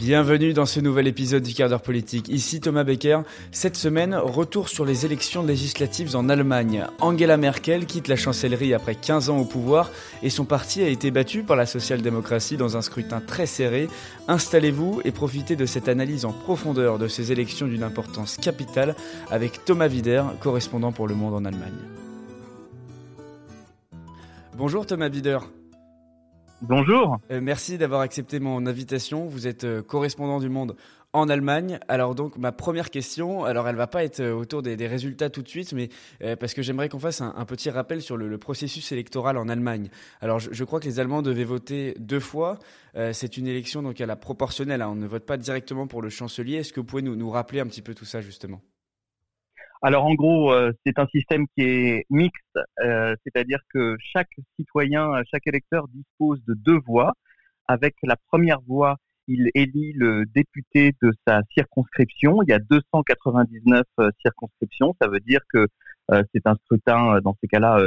Bienvenue dans ce nouvel épisode du quart d'heure politique. Ici Thomas Becker. Cette semaine, retour sur les élections législatives en Allemagne. Angela Merkel quitte la chancellerie après 15 ans au pouvoir et son parti a été battu par la social-démocratie dans un scrutin très serré. Installez-vous et profitez de cette analyse en profondeur de ces élections d'une importance capitale avec Thomas Wider, correspondant pour Le Monde en Allemagne. Bonjour Thomas Wider. Bonjour. Euh, merci d'avoir accepté mon invitation. Vous êtes euh, correspondant du Monde en Allemagne. Alors donc ma première question, alors elle va pas être euh, autour des, résultats tout de suite, mais parce que j'aimerais qu'on fasse un, petit rappel sur le, processus électoral en Allemagne. Alors je, crois que les Allemands devaient voter deux fois. C'est une élection donc à la proportionnelle. Hein. On ne vote pas directement pour le chancelier. Est-ce que vous pouvez nous rappeler un petit peu tout ça justement? Alors en gros, euh, c'est un système qui est mixte, euh, c'est-à-dire que chaque citoyen, chaque électeur dispose de deux voix. Avec la première voix, il élit le député de sa circonscription. Il y a 299 euh, circonscriptions, ça veut dire que c'est un scrutin dans ces cas-là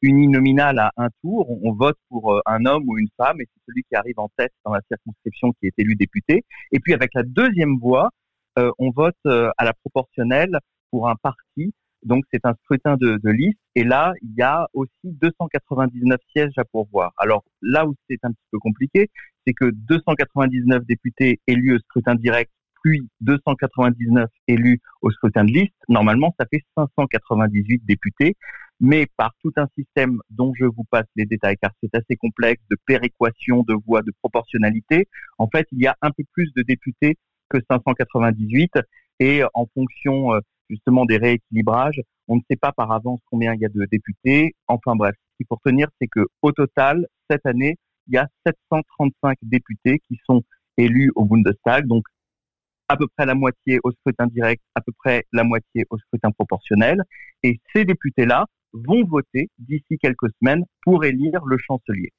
uninominal à un tour. On, vote pour un homme ou une femme et c'est celui qui arrive en tête dans la circonscription qui est élu député. Et puis avec la deuxième voix, on vote à la proportionnelle pour un parti. Donc c'est un scrutin de, liste et là il y a aussi 299 sièges à pourvoir. Alors là où c'est un petit peu compliqué, c'est que 299 députés élus au scrutin direct puis 299 élus au scrutin de liste, normalement ça fait 598 députés, mais par tout un système dont je vous passe les détails car c'est assez complexe de péréquation de voix, de proportionnalité, en fait il y a un peu plus de députés que 598 et en fonction euh, justement des rééquilibrages. On ne sait pas par avance combien il y a de députés. Enfin bref, ce qu'il faut retenir, c'est que au total, cette année, il y a 735 députés qui sont élus au Bundestag, donc à peu près la moitié au scrutin direct, à peu près la moitié au scrutin proportionnel. Et ces députés-là vont voter d'ici quelques semaines pour élire le chancelier.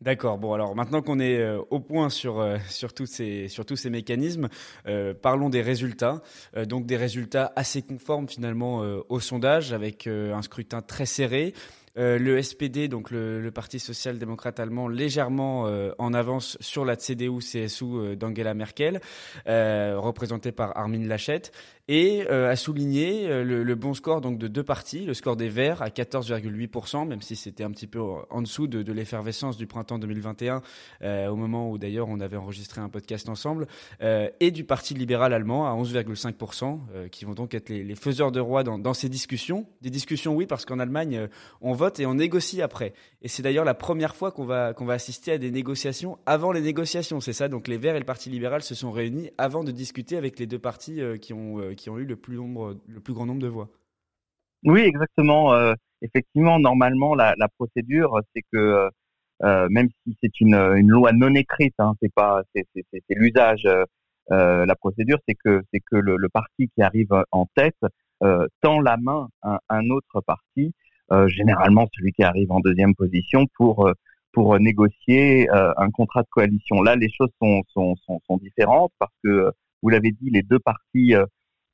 D'accord. Bon, alors maintenant qu'on est euh, au point sur, euh, sur, tous ces, sur tous ces mécanismes, euh, parlons des résultats. donc des résultats assez conformes finalement au sondage, avec un scrutin très serré. Le SPD, donc le, Parti social-démocrate allemand, légèrement en avance sur la CDU-CSU d'Angela Merkel, représentée par Armin Laschet et euh, a souligné euh, le, bon score donc de deux parties, le score des Verts à 14,8%, même si c'était un petit peu en dessous de, l'effervescence du printemps 2021, euh, au moment où d'ailleurs on avait enregistré un podcast ensemble, euh, et du Parti libéral allemand à 11,5%, euh, qui vont donc être les, faiseurs de roi dans, dans, ces discussions. Des discussions, oui, parce qu'en Allemagne, on vote et on négocie après. Et c'est d'ailleurs la première fois qu'on va, va assister à des négociations avant les négociations, c'est ça Donc les Verts et le Parti libéral se sont réunis avant de discuter avec les deux partis qui ont qui ont eu le plus, nombre, le plus grand nombre de voix. Oui, exactement. Euh, effectivement, normalement, la, procédure, c'est que euh, euh, même si c'est une, loi non écrite, hein, c'est pas, c'est l'usage. la procédure, c'est que c'est que le, parti qui arrive en tête tend la main à un autre parti, généralement celui qui arrive en deuxième position, pour pour négocier un contrat de coalition. Là, les choses sont, sont, sont, sont différentes parce que, vous l'avez dit, les deux partis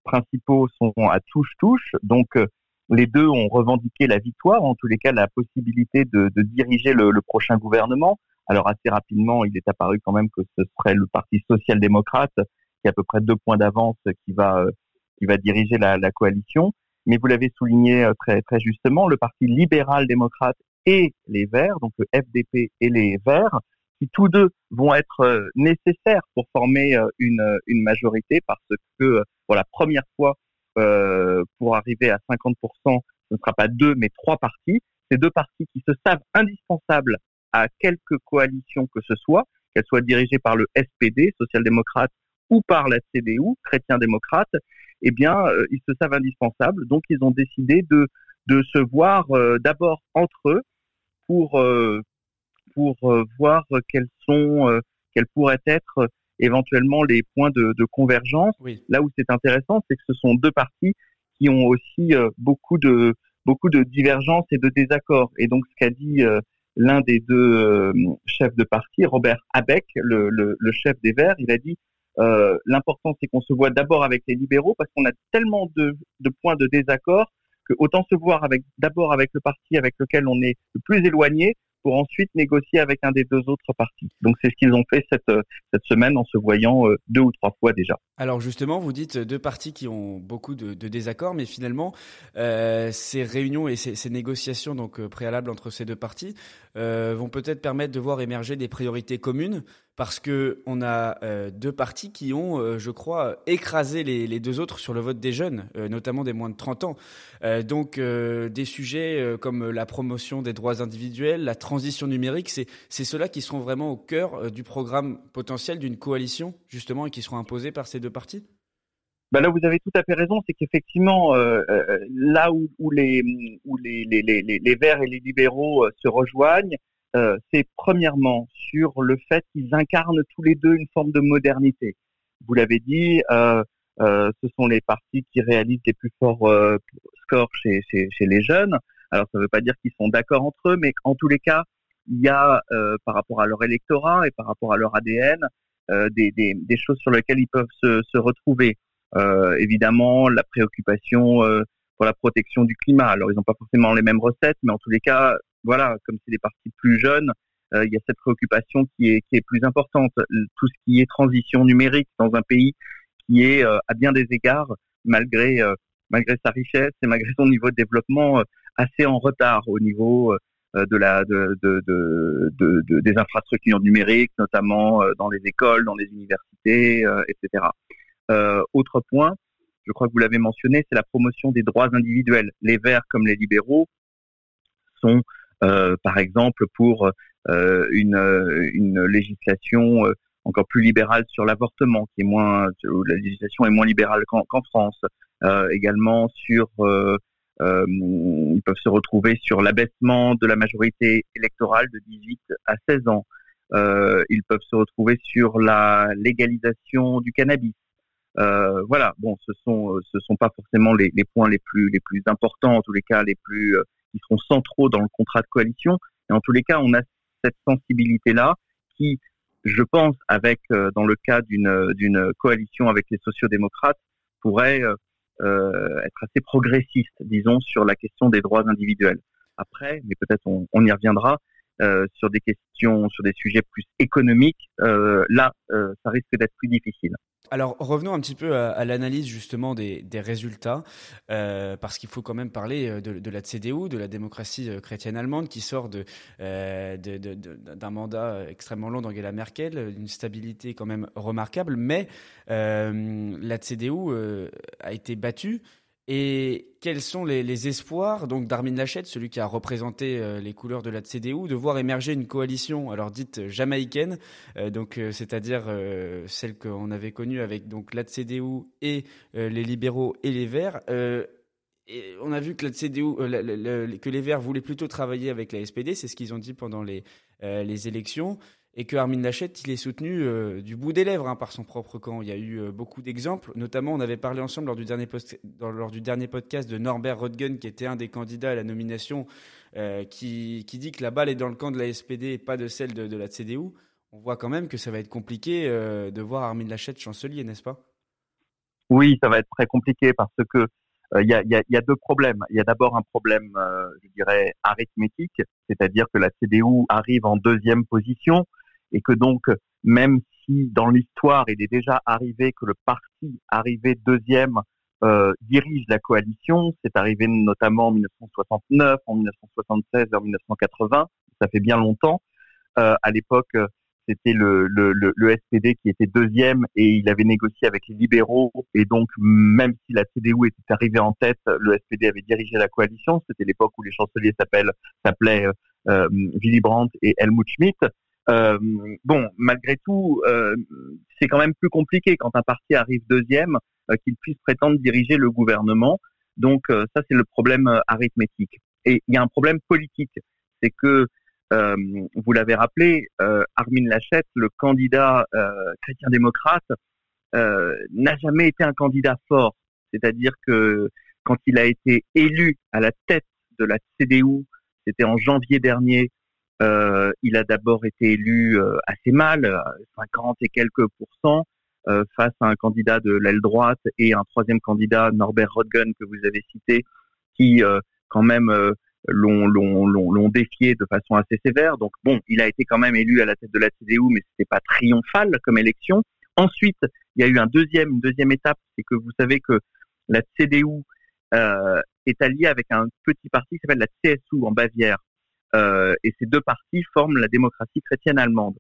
principaux sont à touche-touche. Donc, euh, les deux ont revendiqué la victoire, en tous les cas la possibilité de, diriger le, prochain gouvernement. Alors assez rapidement, il est apparu quand même que ce serait le Parti social-démocrate qui a à peu près deux points d'avance qui va euh, qui va diriger la, coalition. Mais vous l'avez souligné euh, très très justement, le Parti libéral-démocrate et les Verts, donc le FDP et les Verts, qui tous deux vont être euh, nécessaires pour former euh, une, majorité parce que pour la première fois, pour arriver à 50%, ce ne sera pas deux mais trois partis. Ces deux partis qui se savent indispensables à quelque coalition que ce soit, qu'elle soit dirigée par le SPD, social-démocrate, ou par la CDU, chrétien-démocrate, eh bien, ils se savent indispensables. Donc, ils ont décidé de, de se voir d'abord entre eux pour, pour euh, voir quels sont, euh, quels pourraient être éventuellement les points de, de convergence. Là où c'est intéressant, c'est que ce sont deux partis qui ont aussi euh, beaucoup de beaucoup de divergences et de désaccords. Et donc, ce qu'a dit l'un des deux chefs de parti, Robert Abeck, le, le, le, chef des Verts, il a dit euh, l'important c'est qu'on se voit d'abord avec les libéraux parce qu'on a tellement de, points de désaccord que autant se voir avec d'abord avec le parti avec lequel on est le plus éloigné pour ensuite négocier avec un des deux autres partis. Donc c'est ce qu'ils ont fait cette, cette semaine en se voyant euh, deux ou trois fois déjà. Alors justement, vous dites deux partis qui ont beaucoup de, désaccords, mais finalement, euh, ces réunions et ces, négociations donc euh, préalables entre ces deux partis euh, vont peut-être permettre de voir émerger des priorités communes parce que on a euh, deux partis qui ont, euh, je crois, écrasé les, deux autres sur le vote des jeunes, euh, notamment des moins de 30 ans. donc des sujets comme la promotion des droits individuels, la transition numérique, c'est c'est ceux-là qui seront vraiment au cœur du programme potentiel d'une coalition justement et qui seront imposés par ces deux partis. Ben là, vous avez tout à fait raison, c'est qu'effectivement, euh, là où, les, Verts et les libéraux se rejoignent, euh, c'est premièrement sur le fait qu'ils incarnent tous les deux une forme de modernité. Vous l'avez dit, euh, euh, ce sont les partis qui réalisent les plus forts euh, scores chez, les jeunes. Alors ça ne veut pas dire qu'ils sont d'accord entre eux, mais en tous les cas, il y a euh, par rapport à leur électorat et par rapport à leur ADN des, des, des, choses sur lesquelles ils peuvent se, se retrouver. évidemment, la préoccupation pour la protection du climat. Alors ils n'ont pas forcément les mêmes recettes, mais en tous les cas, voilà, comme c'est des partis plus jeunes, euh, il y a cette préoccupation qui est, qui est plus importante. Tout ce qui est transition numérique dans un pays qui est euh, à bien des égards, malgré euh, malgré sa richesse et malgré son niveau de développement, assez en retard au niveau de la de, de, de, des infrastructures numériques, notamment dans les écoles, dans les universités, etc. autre point, je crois que vous l'avez mentionné, c'est la promotion des droits individuels. Les Verts comme les libéraux sont euh, par exemple pour euh, une, une législation euh, encore plus libérale sur l'avortement, qui est moins, la législation est moins libérale qu'en France. également sur euh, ils peuvent se retrouver sur l'abaissement de la majorité électorale de 18 à 16 ans. Euh, ils peuvent se retrouver sur la légalisation du cannabis. Euh, voilà, bon, ce sont ce sont pas forcément les, points les plus les plus importants, en tous les cas les plus qui seront centraux dans le contrat de coalition. Et en tous les cas, on a cette sensibilité-là qui, je pense, avec euh, dans le cas d'une d'une coalition avec les sociodémocrates, pourrait euh, euh, être assez progressiste, disons, sur la question des droits individuels. Après, mais peut-être on, on, y reviendra, euh, sur des questions, sur des sujets plus économiques, euh, là, euh, ça risque d'être plus difficile. Alors revenons un petit peu à, l'analyse justement des, des résultats, euh, parce qu'il faut quand même parler de, de, la CDU, de la démocratie chrétienne allemande, qui sort euh, d'un mandat extrêmement long d'Angela Merkel, d'une stabilité quand même remarquable, mais euh, la CDU a été battue. Et quels sont les, espoirs donc d'Armin Lachette, celui qui a représenté euh, les couleurs de la CDU, de voir émerger une coalition, alors dite jamaïcaine, euh, donc euh, c'est-à-dire celle qu'on avait connue avec donc la CDU et les libéraux et les Verts. On a vu que la CDU, que les Verts voulaient plutôt travailler avec la SPD, c'est ce qu'ils ont dit pendant les, les élections et que Armin Lachette, il est soutenu euh, du bout des lèvres hein, par son propre camp. Il y a eu euh, beaucoup d'exemples, notamment on avait parlé ensemble lors du, dernier post lors du dernier podcast de Norbert Rodgen, qui était un des candidats à la nomination, euh, qui, qui, dit que la balle est dans le camp de la SPD et pas de celle de, la CDU. On voit quand même que ça va être compliqué de voir Armin Lachette chancelier, n'est-ce pas? Oui, ça va être très compliqué parce que il euh, y, a, y, a, deux problèmes. Il y a d'abord un problème, je dirais, arithmétique, c'est-à-dire que la CDU arrive en deuxième position et que donc, même si dans l'histoire il est déjà arrivé que le parti arrivé deuxième euh, dirige la coalition, c'est arrivé notamment en 1969, en 1976 et en 1980, ça fait bien longtemps. Euh, à l'époque, c'était le, SPD qui était deuxième et il avait négocié avec les libéraux et donc même si la CDU était arrivée en tête, le SPD avait dirigé la coalition. C'était l'époque où les chanceliers s'appelaient euh, Willy Brandt et Helmut Schmidt. Euh, bon, malgré tout, euh, c'est quand même plus compliqué quand un parti arrive deuxième euh, qu'il puisse prétendre diriger le gouvernement. Donc euh, ça, c'est le problème euh, arithmétique. Et il y a un problème politique, c'est que euh, vous l'avez rappelé, Armin Lachette, le candidat chrétien-démocrate, n'a jamais été un candidat fort. C'est-à-dire que quand il a été élu à la tête de la CDU, c'était en janvier dernier, euh, il a d'abord été élu euh, assez mal, 50 et quelques pourcents, euh, face à un candidat de l'aile droite et un troisième candidat, Norbert Rodgen, que vous avez cité, qui quand même l'ont défié de façon assez sévère. Donc bon, il a été quand même élu à la tête de la CDU, mais c'était pas triomphal comme élection. Ensuite, il y a eu un deuxième, une deuxième étape, c'est que vous savez que la CDU euh, est alliée avec un petit parti qui s'appelle la CSU en Bavière. Euh, et ces deux partis forment la démocratie chrétienne allemande.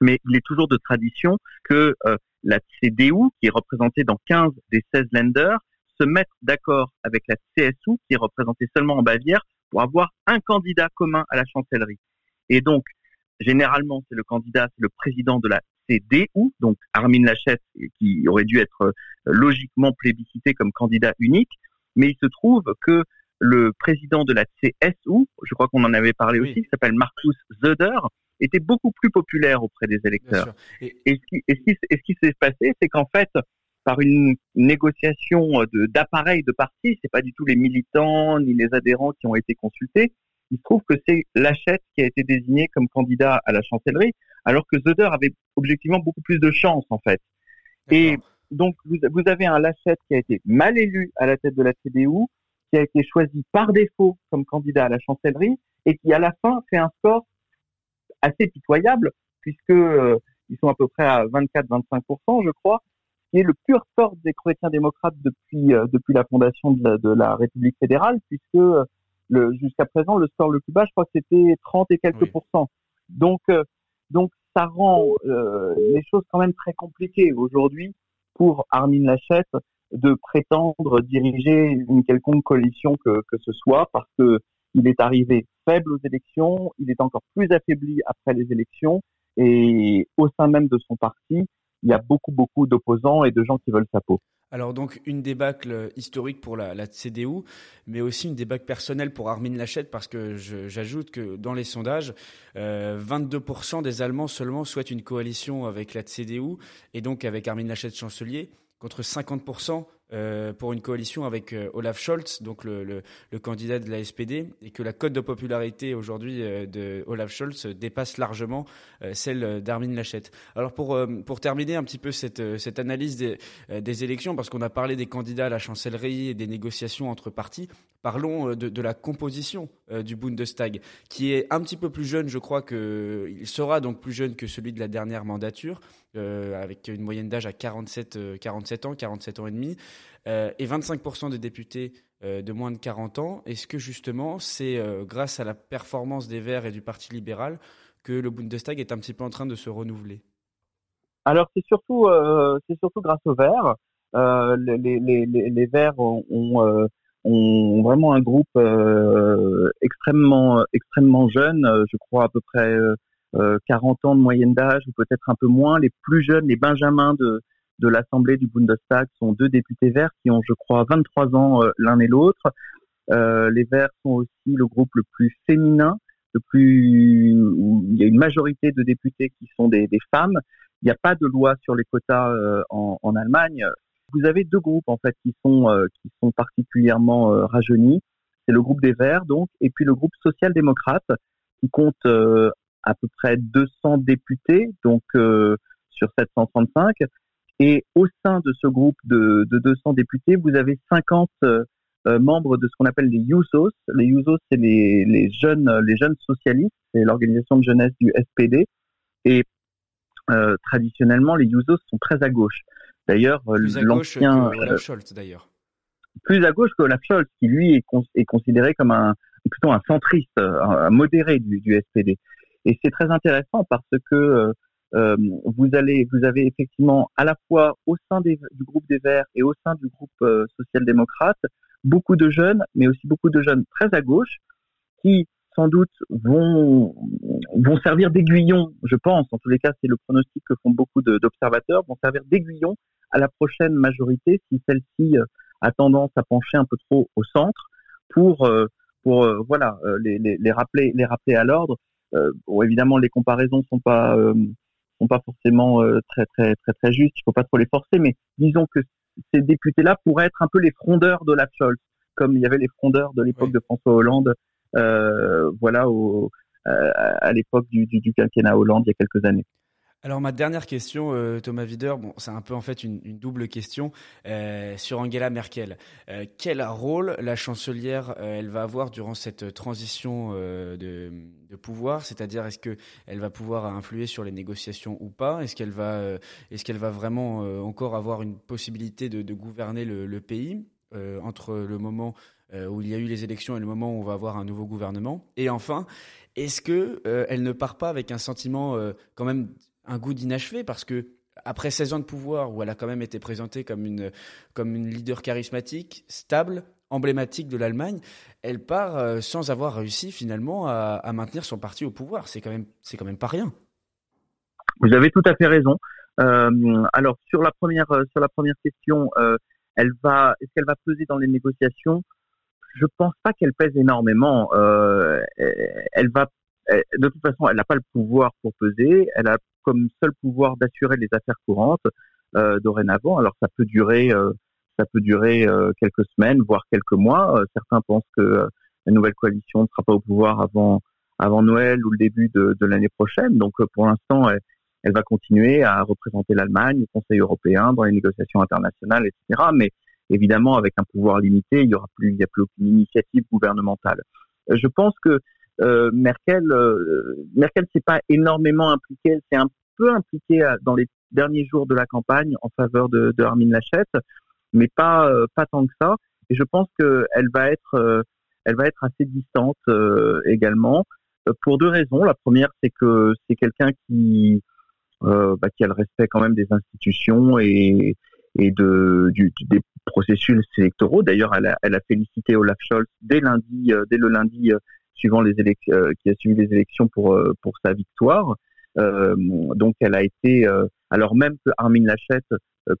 Mais il est toujours de tradition que euh, la CDU, qui est représentée dans 15 des 16 lenders, se mette d'accord avec la CSU, qui est représentée seulement en Bavière, pour avoir un candidat commun à la chancellerie. Et donc, généralement, c'est le candidat, c'est le président de la CDU, donc Armin Laschet, qui aurait dû être euh, logiquement plébiscité comme candidat unique. Mais il se trouve que le président de la CSU, je crois qu'on en avait parlé aussi, qui s'appelle Markus Söder, était beaucoup plus populaire auprès des électeurs. Et... ce qui, et ce qui s'est passé, c'est qu'en fait, par une négociation d'appareil de, de parti, c'est pas du tout les militants ni les adhérents qui ont été consultés. Il se trouve que c'est Lachette qui a été désigné comme candidat à la chancellerie, alors que Zöder avait objectivement beaucoup plus de chance en fait. Et donc vous, vous, avez un Lachette qui a été mal élu à la tête de la CDU, qui a été choisi par défaut comme candidat à la chancellerie et qui à la fin fait un score assez pitoyable puisque euh, ils sont à peu près à 24-25%, je crois, qui est le pur score des chrétiens démocrates depuis euh, depuis la fondation de la, de la République fédérale, puisque euh, le jusqu'à présent le score le plus bas, je crois que c'était 30 et quelques pourcents. Donc euh, donc ça rend les choses quand même très compliquées aujourd'hui pour Armin Laschet de prétendre diriger une quelconque coalition que, que ce soit, parce que il est arrivé faible aux élections, il est encore plus affaibli après les élections, et au sein même de son parti, il y a beaucoup, beaucoup d'opposants et de gens qui veulent sa peau. Alors donc une débâcle historique pour la, CDU, mais aussi une débâcle personnelle pour Armin Laschet parce que j'ajoute que dans les sondages, euh, 22% des Allemands seulement souhaitent une coalition avec la CDU et donc avec Armin Laschet chancelier contre 50% euh, pour une coalition avec euh, Olaf Scholz, donc le, candidat de la SPD, et que la cote de popularité aujourd'hui euh, de Olaf Scholz dépasse largement celle d'Armin Laschet. Alors pour, pour terminer un petit peu cette, cette analyse des, des élections, parce qu'on a parlé des candidats à la chancellerie et des négociations entre partis, parlons de, de la composition du Bundestag, qui est un petit peu plus jeune, je crois que il sera donc plus jeune que celui de la dernière mandature, avec une moyenne d'âge à 47, 47 ans, 47 ans et demi. Euh, et 25% des députés euh, de moins de 40 ans. Est-ce que justement c'est euh, grâce à la performance des Verts et du Parti libéral que le Bundestag est un petit peu en train de se renouveler? Alors c'est surtout, c'est surtout grâce aux Verts. Les, Verts ont, ont, ont, vraiment un groupe extrêmement, extrêmement jeune, je crois à peu près 40 ans de moyenne d'âge ou peut-être un peu moins. Les plus jeunes, les benjamins de, de l'Assemblée du Bundestag sont deux députés verts qui ont, je crois, 23 ans euh, l'un et l'autre. Euh, les Verts sont aussi le groupe le plus féminin, le plus où il y a une majorité de députés qui sont des, femmes. Il n'y a pas de loi sur les quotas euh, en, en, Allemagne. Vous avez deux groupes en fait qui sont qui sont particulièrement rajeunis. C'est le groupe des Verts donc et puis le groupe social-démocrate qui compte à peu près 200 députés donc sur 735 et au sein de ce groupe de, de 200 députés, vous avez 50 euh, euh, membres de ce qu'on appelle les Jusos. Les Jusos, c'est les, les, jeunes, les jeunes socialistes, c'est l'organisation de jeunesse du SPD. Et euh, traditionnellement, les Jusos sont très à gauche. D'ailleurs, l'ancien Olaf Scholz, d'ailleurs. Plus à gauche que Olaf Scholz, qui lui est, est considéré comme un plutôt un centriste, un, modéré du, du, SPD. Et c'est très intéressant parce que euh, vous avez effectivement à la fois au sein du groupe des Verts et au sein du groupe euh, social-démocrate beaucoup de jeunes, mais aussi beaucoup de jeunes très à gauche qui sans doute vont servir d'aiguillon, je pense. En tous les cas, c'est le pronostic que font beaucoup d'observateurs, vont servir d'aiguillon à la prochaine majorité si celle-ci euh, a tendance à pencher un peu trop au centre pour les, rappeler à l'ordre. bon, évidemment, les comparaisons sont pas sont pas forcément euh, très très très très justes. Il faut pas trop les forcer, mais disons que ces députés-là pourraient être un peu les frondeurs de la Scholz, comme il y avait les frondeurs de l'époque de François Hollande, euh, voilà, au, euh, à l'époque du, du, du, quinquennat Hollande il y a quelques années. Alors ma dernière question, euh, Thomas Wider, bon, c'est un peu en fait une, double question euh, sur Angela Merkel. Euh, quel rôle la chancelière elle va avoir durant cette transition de, pouvoir? C'est-à-dire est-ce que elle va pouvoir influer sur les négociations ou pas? Est-ce qu'elle va, est-ce qu'elle va vraiment encore avoir une possibilité de, gouverner le, pays entre le moment où il y a eu les élections et le moment où on va avoir un nouveau gouvernement? Et enfin, est-ce que elle ne part pas avec un sentiment quand même un goût d'inachevé parce que après 16 ans de pouvoir où elle a quand même été présentée comme une, comme une leader charismatique, stable, emblématique de l'Allemagne, elle part euh, sans avoir réussi finalement à, maintenir son parti au pouvoir. C'est quand même, c'est quand même pas rien. Vous avez tout à fait raison. Euh, alors sur la première, euh, sur la première question, elle va, est-ce qu'elle va peser dans les négociations? Je pense pas qu'elle pèse énormément. elle va de toute façon, elle n'a pas le pouvoir pour peser. Elle a comme seul pouvoir d'assurer les affaires courantes euh, dorénavant. Alors ça peut durer, euh, ça peut durer euh, quelques semaines, voire quelques mois. certains pensent que la nouvelle coalition ne sera pas au pouvoir avant avant Noël ou le début de, de l'année prochaine. Donc pour l'instant, elle, elle, va continuer à représenter l'Allemagne au Conseil européen dans les négociations internationales, etc. Mais évidemment, avec un pouvoir limité, il y aura plus, il y a plus aucune initiative gouvernementale. Je pense que euh, Merkel, euh, Merkel s'est pas énormément impliquée, elle s'est un peu impliquée euh, dans les derniers jours de la campagne en faveur de, de Armin Lachette, mais pas pas tant que ça. Et je pense qu'elle va être va être assez distante également pour deux raisons. La première, c'est que c'est quelqu'un qui bah, qui a le respect quand même des institutions et et de des processus électoraux. D'ailleurs, elle a, elle a félicité Olaf Scholz dès lundi, dès le lundi suivant les élections, euh, qui a suivi les élections pour euh, pour sa victoire. Euh, donc, elle a été, alors même que Armin Lachette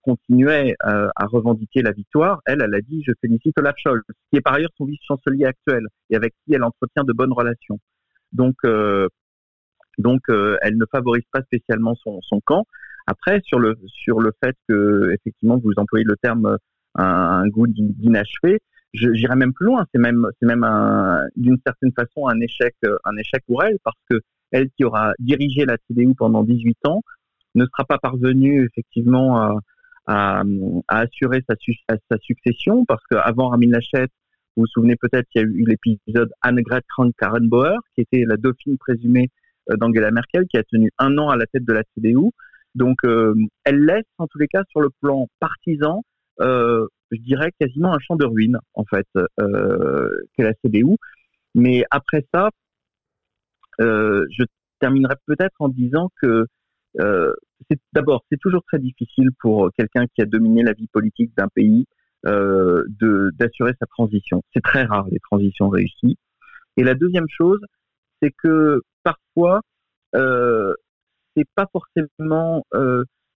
continuait à revendiquer la victoire, elle, elle a dit je félicite Olaf Scholz, qui est par ailleurs son vice-chancelier actuel et avec qui elle entretient de bonnes relations. Donc, donc, elle ne favorise pas spécialement son, son camp. Après, sur le sur le fait que effectivement vous employez le terme un, un goût d'inachevé, j'irais même plus loin. C'est même, c'est même d'une certaine façon un échec, euh, un échec pour elle parce que elle qui aura dirigé la CDU pendant 18 ans ne sera pas parvenue effectivement à, à, assurer sa, sa, succession parce qu'avant Ramin Lachette, vous vous souvenez peut-être, il y a eu l'épisode Annegret Kramp-Karrenbauer qui était la dauphine présumée euh, d'Angela Merkel qui a tenu un an à la tête de la CDU. Donc, euh, elle laisse en tous les cas sur le plan partisan euh, je dirais quasiment un champ de ruines en fait euh, qu'est la CDU. Mais après ça, euh, je terminerai peut-être en disant que euh, d'abord c'est toujours très difficile pour quelqu'un qui a dominé la vie politique d'un pays euh, d'assurer sa transition. C'est très rare les transitions réussies. Et la deuxième chose, c'est que parfois euh, c'est pas forcément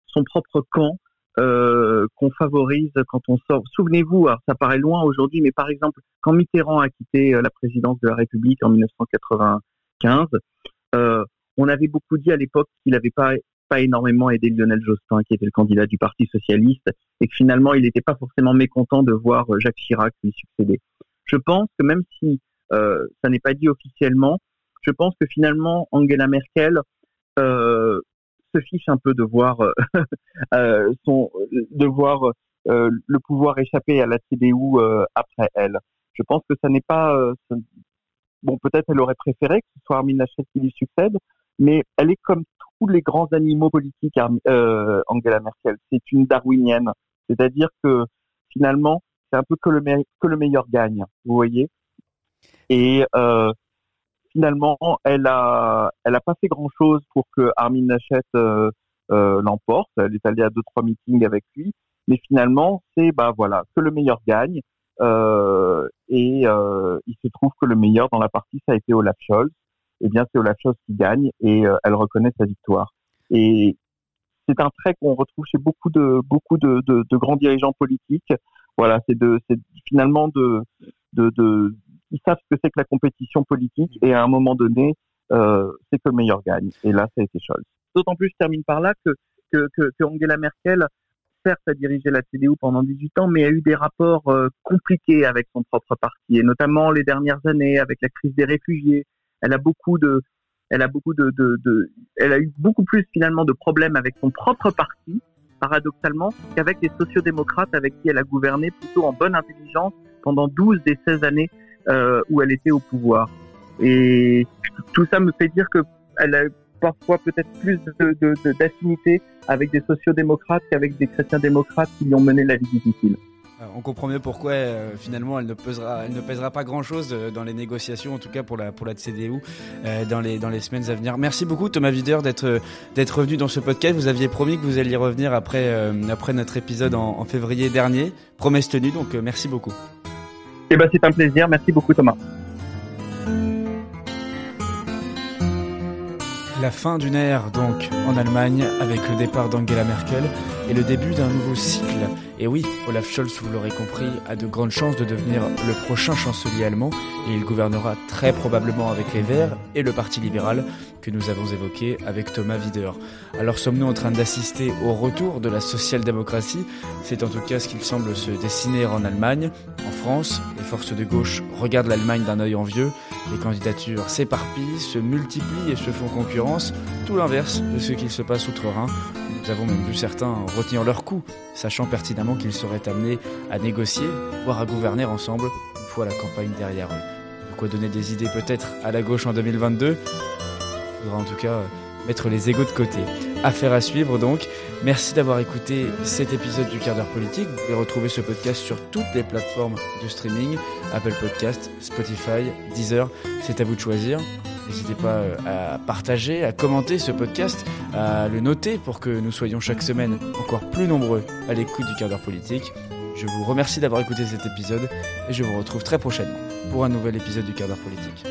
son propre camp euh, qu'on favorise quand on sort. Souvenez-vous, ça paraît loin aujourd'hui, mais par exemple, quand Mitterrand a quitté euh, la présidence de la République en 1995, euh, on avait beaucoup dit à l'époque qu'il n'avait pas pas énormément aidé Lionel Jospin, qui était le candidat du Parti socialiste, et que finalement, il n'était pas forcément mécontent de voir Jacques Chirac lui succéder. Je pense que même si ça n'est pas dit officiellement, je pense que finalement, Angela Merkel se fiche un peu de voir euh, euh, de voir euh, le pouvoir échapper à la CDU après elle. Je pense que ça n'est pas bon. Peut-être elle aurait préféré que ce soit Armin Laschet qui lui succède, mais elle est comme tous les grands animaux politiques. Angela Merkel, c'est une darwinienne, c'est-à-dire que finalement c'est un peu que le, meilleur gagne, vous voyez? Et finalement, elle a, elle a pas fait grand chose pour que Armin Laschet euh, euh, l'emporte. Elle est allée à deux trois meetings avec lui, mais finalement, c'est bah voilà que le meilleur gagne. Euh, et euh, il se trouve que le meilleur dans la partie, ça a été Olaf Scholz. Eh bien, c'est Olaf Scholz qui gagne et euh, elle reconnaît sa victoire. Et c'est un trait qu'on retrouve chez beaucoup de beaucoup de, grands dirigeants politiques. Voilà, c'est de, finalement de, de ils savent ce que c'est que la compétition politique et à un moment donné, euh, c'est que le meilleur gagne. Et là, ça a été Scholz. D'autant plus, je termine par là, que, que, que, Angela Merkel, certes, a dirigé la CDU pendant 18 ans, mais a eu des rapports euh, compliqués avec son propre parti, et notamment les dernières années avec la crise des réfugiés. Elle a beaucoup de, elle a beaucoup de, de, elle a eu beaucoup plus finalement de problèmes avec son propre parti, paradoxalement, qu'avec les sociodémocrates avec qui elle a gouverné plutôt en bonne intelligence pendant 12 des 16 années euh, où elle était au pouvoir. Et tout ça me fait dire que elle a parfois peut-être plus d'affinité avec des sociodémocrates qu'avec des chrétiens démocrates qui lui ont mené la vie difficile. Euh, on comprend mieux pourquoi euh, finalement elle ne pesera, elle ne pèsera pas grand chose euh, dans les négociations, en tout cas pour la pour la CDU dans les dans les semaines à venir. Merci beaucoup Thomas Wider d'être d'être revenu dans ce podcast. Vous aviez promis que vous alliez revenir après après notre épisode en, février dernier. Promesse tenue, donc merci beaucoup. Eh ben c'est un plaisir. Merci beaucoup Thomas. La fin d'une ère donc en Allemagne avec le départ d'Angela Merkel et le début d'un nouveau cycle et oui, Olaf Scholz, vous l'aurez compris, a de grandes chances de devenir le prochain chancelier allemand et il gouvernera très probablement avec les Verts et le Parti libéral que nous avons évoqué avec Thomas Wider. Alors sommes-nous en train d'assister au retour de la social-démocratie? C'est en tout cas ce qu'il semble se dessiner en Allemagne. En France, les forces de gauche regardent l'Allemagne d'un œil envieux, les candidatures s'éparpillent, se multiplient et se font concurrence, tout l'inverse de ce qu'il se passe outre-Rhin. Nous avons même vu certains retenir leur coup, sachant pertinemment qu'ils seraient amenés à négocier, voire à gouverner ensemble, une fois la campagne derrière eux. De quoi donner des idées peut-être à la gauche en 2022 Il faudra en tout cas mettre les égaux de côté. Affaire à suivre donc. Merci d'avoir écouté cet épisode du quart d'heure politique. Vous pouvez retrouver ce podcast sur toutes les plateformes de streaming, Apple Podcast, Spotify, Deezer. C'est à vous de choisir. N'hésitez pas euh, à partager, à commenter ce podcast, à le noter pour que nous soyons chaque semaine encore plus nombreux à l'écoute du quart d'heure politique. Je vous remercie d'avoir écouté cet épisode et je vous retrouve très prochainement pour un nouvel épisode du quart d'heure politique.